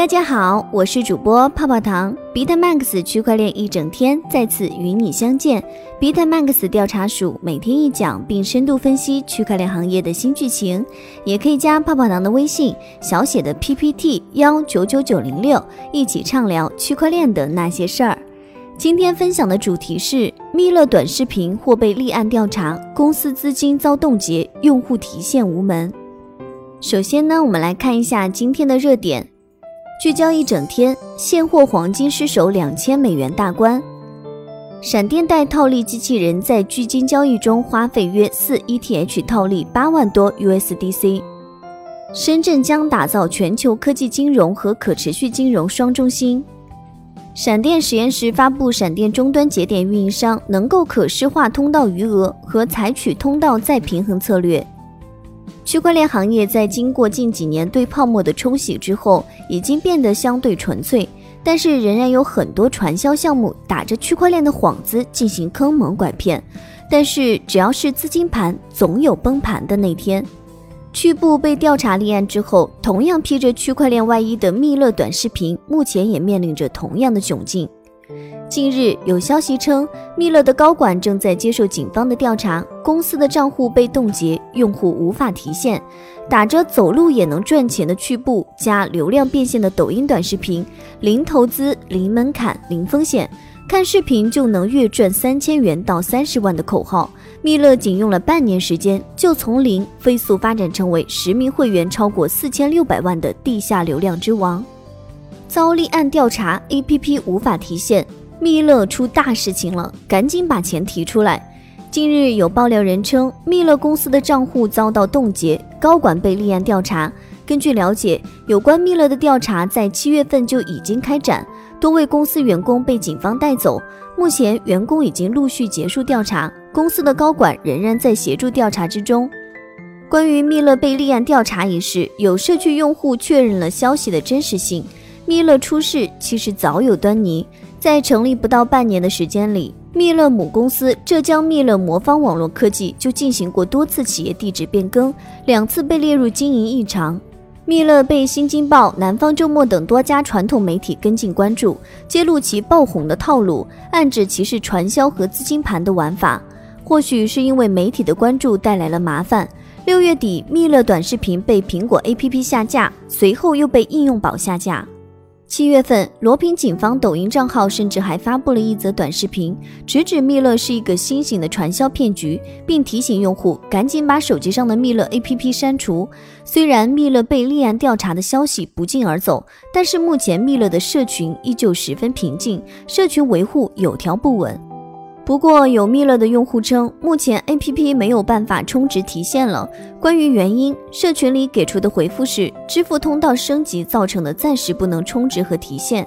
大家好，我是主播泡泡糖。，Bitmax 区块链一整天再次与你相见。Bitmax 调查署每天一讲，并深度分析区块链行业的新剧情。也可以加泡泡糖的微信，小写的 PPT 幺九九九零六，一起畅聊区块链的那些事儿。今天分享的主题是蜜乐短视频或被立案调查，公司资金遭冻结，用户提现无门。首先呢，我们来看一下今天的热点。聚焦一整天，现货黄金失守两千美元大关。闪电贷套利机器人在巨金交易中花费约四 ETH 套利八万多 USDC。深圳将打造全球科技金融和可持续金融双中心。闪电实验室发布闪电终端节点运营商能够可视化通道余额和采取通道再平衡策略。区块链行业在经过近几年对泡沫的冲洗之后，已经变得相对纯粹，但是仍然有很多传销项目打着区块链的幌子进行坑蒙拐骗。但是只要是资金盘，总有崩盘的那天。趣步被调查立案之后，同样披着区块链外衣的蜜乐短视频，目前也面临着同样的窘境。近日有消息称，蜜乐的高管正在接受警方的调查，公司的账户被冻结，用户无法提现。打着走路也能赚钱的趣步加流量变现的抖音短视频，零投资、零门槛、零风险，看视频就能月赚三千元到三十万的口号，蜜乐仅用了半年时间，就从零飞速发展成为实名会员超过四千六百万的地下流量之王。遭立案调查，APP 无法提现。密勒出大事情了，赶紧把钱提出来！近日有爆料人称，密勒公司的账户遭到冻结，高管被立案调查。根据了解，有关密勒的调查在七月份就已经开展，多位公司员工被警方带走。目前员工已经陆续结束调查，公司的高管仍然在协助调查之中。关于密勒被立案调查一事，有社区用户确认了消息的真实性。密勒出事其实早有端倪。在成立不到半年的时间里，蜜乐母公司浙江蜜乐魔方网络科技就进行过多次企业地址变更，两次被列入经营异常。蜜乐被《新京报》《南方周末》等多家传统媒体跟进关注，揭露其爆红的套路，暗指其是传销和资金盘的玩法。或许是因为媒体的关注带来了麻烦，六月底蜜乐短视频被苹果 APP 下架，随后又被应用宝下架。七月份，罗平警方抖音账号甚至还发布了一则短视频，直指蜜乐是一个新型的传销骗局，并提醒用户赶紧把手机上的蜜乐 APP 删除。虽然蜜乐被立案调查的消息不胫而走，但是目前蜜乐的社群依旧十分平静，社群维护有条不紊。不过，有蜜乐的用户称，目前 APP 没有办法充值提现了。关于原因，社群里给出的回复是支付通道升级造成的，暂时不能充值和提现。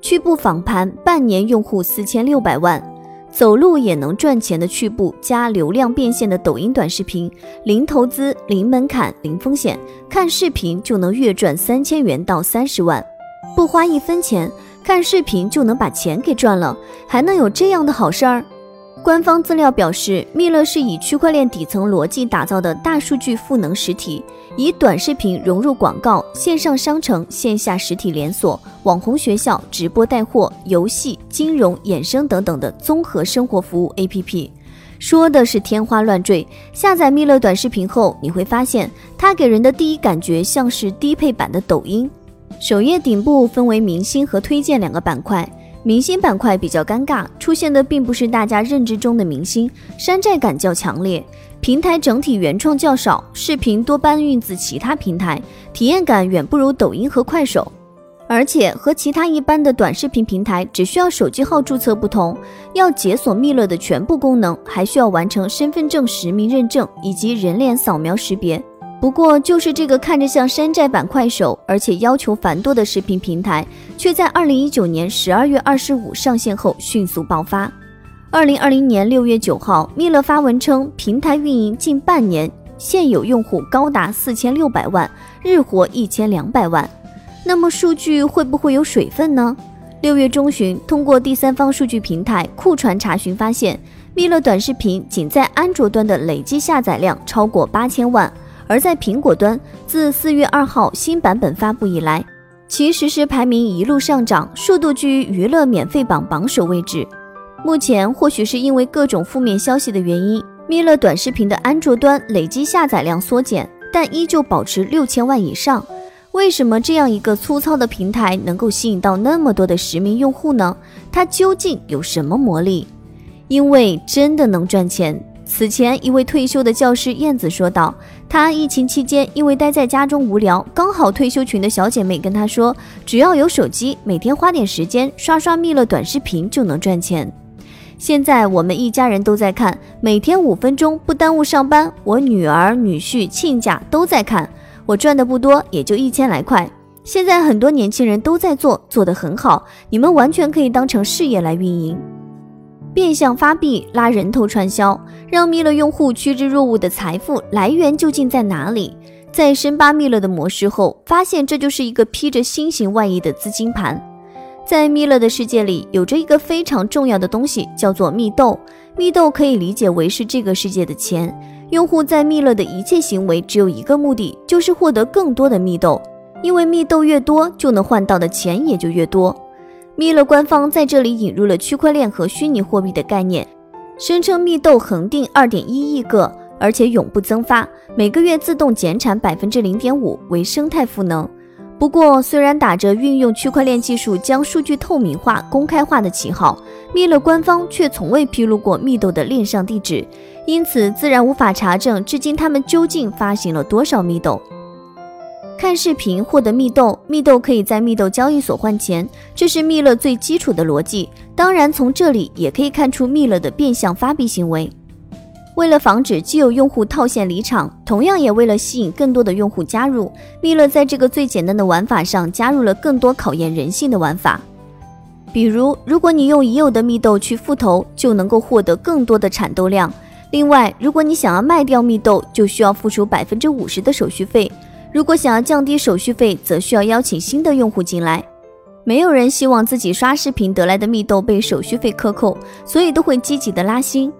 趣步访盘，半年用户四千六百万，走路也能赚钱的趣步加流量变现的抖音短视频，零投资、零门槛、零风险，看视频就能月赚三千元到三十万，不花一分钱，看视频就能把钱给赚了，还能有这样的好事儿？官方资料表示，蜜乐是以区块链底层逻辑打造的大数据赋能实体，以短视频融入广告、线上商城、线下实体连锁、网红学校、直播带货、游戏、金融衍生等等的综合生活服务 APP。说的是天花乱坠。下载蜜乐短视频后，你会发现它给人的第一感觉像是低配版的抖音。首页顶部分为明星和推荐两个板块。明星板块比较尴尬，出现的并不是大家认知中的明星，山寨感较强烈。平台整体原创较少，视频多搬运自其他平台，体验感远不如抖音和快手。而且和其他一般的短视频平台只需要手机号注册不同，要解锁蜜乐的全部功能，还需要完成身份证实名认证以及人脸扫描识别。不过，就是这个看着像山寨版快手，而且要求繁多的视频平台，却在二零一九年十二月二十五上线后迅速爆发。二零二零年六月九号，蜜乐发文称，平台运营近半年，现有用户高达四千六百万，日活一千两百万。那么数据会不会有水分呢？六月中旬，通过第三方数据平台酷传查询发现，蜜乐短视频仅在安卓端的累计下载量超过八千万。而在苹果端，自四月二号新版本发布以来，其实时排名一路上涨，数度居于娱乐免费榜榜首位置。目前或许是因为各种负面消息的原因，咪勒短视频的安卓端累计下载量缩减，但依旧保持六千万以上。为什么这样一个粗糙的平台能够吸引到那么多的实名用户呢？它究竟有什么魔力？因为真的能赚钱。此前，一位退休的教师燕子说道：“她疫情期间因为待在家中无聊，刚好退休群的小姐妹跟她说，只要有手机，每天花点时间刷刷蜜乐短视频就能赚钱。现在我们一家人都在看，每天五分钟不耽误上班，我女儿、女婿、亲家都在看。我赚的不多，也就一千来块。现在很多年轻人都在做，做得很好，你们完全可以当成事业来运营。”变相发币拉人头传销，让蜜乐用户趋之若鹜的财富来源究竟在哪里？在深扒蜜乐的模式后，发现这就是一个披着新型外衣的资金盘。在蜜乐的世界里，有着一个非常重要的东西，叫做蜜豆。蜜豆可以理解为是这个世界的钱。用户在蜜乐的一切行为只有一个目的，就是获得更多的蜜豆，因为蜜豆越多，就能换到的钱也就越多。密勒官方在这里引入了区块链和虚拟货币的概念，声称密豆恒定二点一亿个，而且永不增发，每个月自动减产百分之零点五，为生态赋能。不过，虽然打着运用区块链技术将数据透明化、公开化的旗号，密勒官方却从未披露过密豆的链上地址，因此自然无法查证至今他们究竟发行了多少密豆。看视频获得蜜豆，蜜豆可以在蜜豆交易所换钱，这是蜜乐最基础的逻辑。当然，从这里也可以看出蜜乐的变相发币行为。为了防止既有用户套现离场，同样也为了吸引更多的用户加入，蜜乐在这个最简单的玩法上加入了更多考验人性的玩法。比如，如果你用已有的蜜豆去复投，就能够获得更多的产豆量。另外，如果你想要卖掉蜜豆，就需要付出百分之五十的手续费。如果想要降低手续费，则需要邀请新的用户进来。没有人希望自己刷视频得来的蜜豆被手续费克扣，所以都会积极的拉新。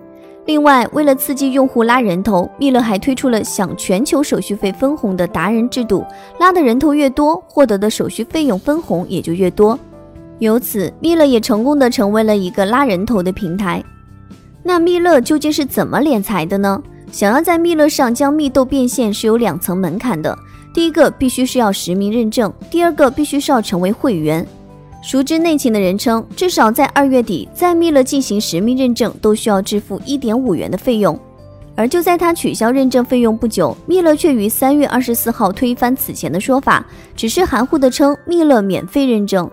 另外，为了刺激用户拉人头，蜜乐还推出了享全球手续费分红的达人制度，拉的人头越多，获得的手续费用分红也就越多。由此，蜜乐也成功的成为了一个拉人头的平台。那蜜乐究竟是怎么敛财的呢？想要在蜜乐上将蜜豆变现，是有两层门槛的。第一个必须是要实名认证，第二个必须是要成为会员。熟知内情的人称，至少在二月底，在密勒进行实名认证都需要支付一点五元的费用。而就在他取消认证费用不久，密勒却于三月二十四号推翻此前的说法，只是含糊的称密勒免费认证。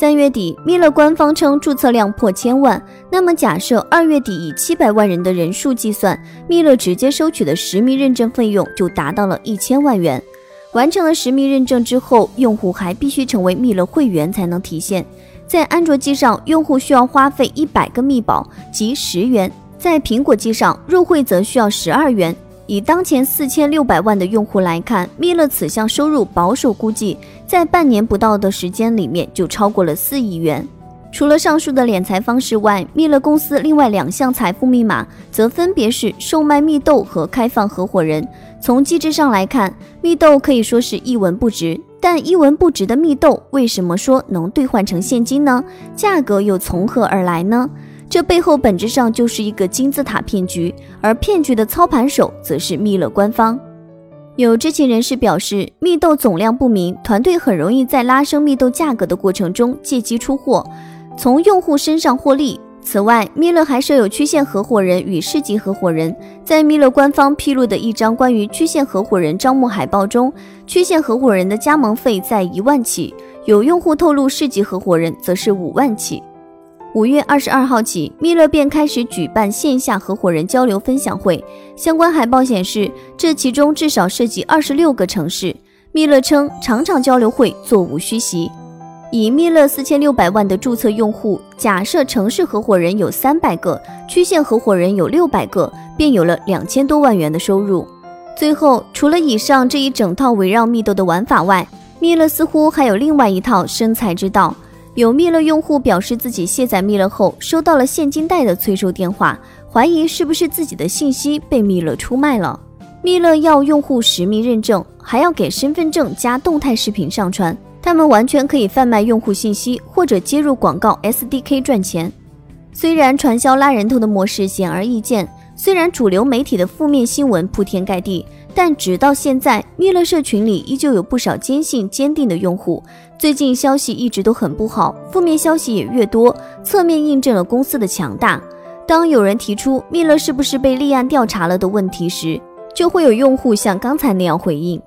三月底，蜜乐官方称注册量破千万。那么，假设二月底以七百万人的人数计算，蜜乐直接收取的实名认证费用就达到了一千万元。完成了实名认证之后，用户还必须成为蜜乐会员才能体现。在安卓机上，用户需要花费一百个蜜宝，即十元；在苹果机上入会则需要十二元。以当前四千六百万的用户来看，蜜乐此项收入保守估计，在半年不到的时间里面就超过了四亿元。除了上述的敛财方式外，蜜乐公司另外两项财富密码则分别是售卖蜜豆和开放合伙人。从机制上来看，蜜豆可以说是一文不值，但一文不值的蜜豆为什么说能兑换成现金呢？价格又从何而来呢？这背后本质上就是一个金字塔骗局，而骗局的操盘手则是蜜乐官方。有知情人士表示，蜜豆总量不明，团队很容易在拉升蜜豆价格的过程中借机出货，从用户身上获利。此外，蜜乐还设有区县合伙人与市级合伙人。在蜜乐官方披露的一张关于区县合伙人招募海报中，区县合伙人的加盟费在一万起，有用户透露，市级合伙人则是五万起。五月二十二号起，蜜乐便开始举办线下合伙人交流分享会。相关海报显示，这其中至少涉及二十六个城市。蜜乐称，场场交流会座无虚席。以蜜乐四千六百万的注册用户，假设城市合伙人有三百个，区县合伙人有六百个，便有了两千多万元的收入。最后，除了以上这一整套围绕蜜豆的玩法外，蜜乐似乎还有另外一套生财之道。有蜜乐用户表示，自己卸载蜜乐后收到了现金贷的催收电话，怀疑是不是自己的信息被蜜乐出卖了。蜜乐要用户实名认证，还要给身份证加动态视频上传。他们完全可以贩卖用户信息或者接入广告 SDK 赚钱。虽然传销拉人头的模式显而易见，虽然主流媒体的负面新闻铺天盖地，但直到现在，蜜乐社群里依旧有不少坚信坚定的用户。最近消息一直都很不好，负面消息也越多，侧面印证了公司的强大。当有人提出蜜乐是不是被立案调查了的问题时，就会有用户像刚才那样回应。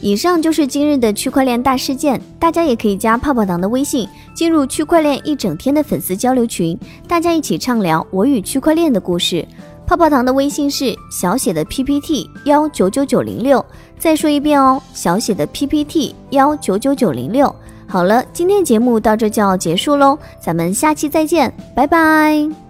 以上就是今日的区块链大事件，大家也可以加泡泡糖的微信，进入区块链一整天的粉丝交流群，大家一起畅聊我与区块链的故事。泡泡糖的微信是小写的 PPT 幺九九九零六，再说一遍哦，小写的 PPT 幺九九九零六。好了，今天节目到这就要结束喽，咱们下期再见，拜拜。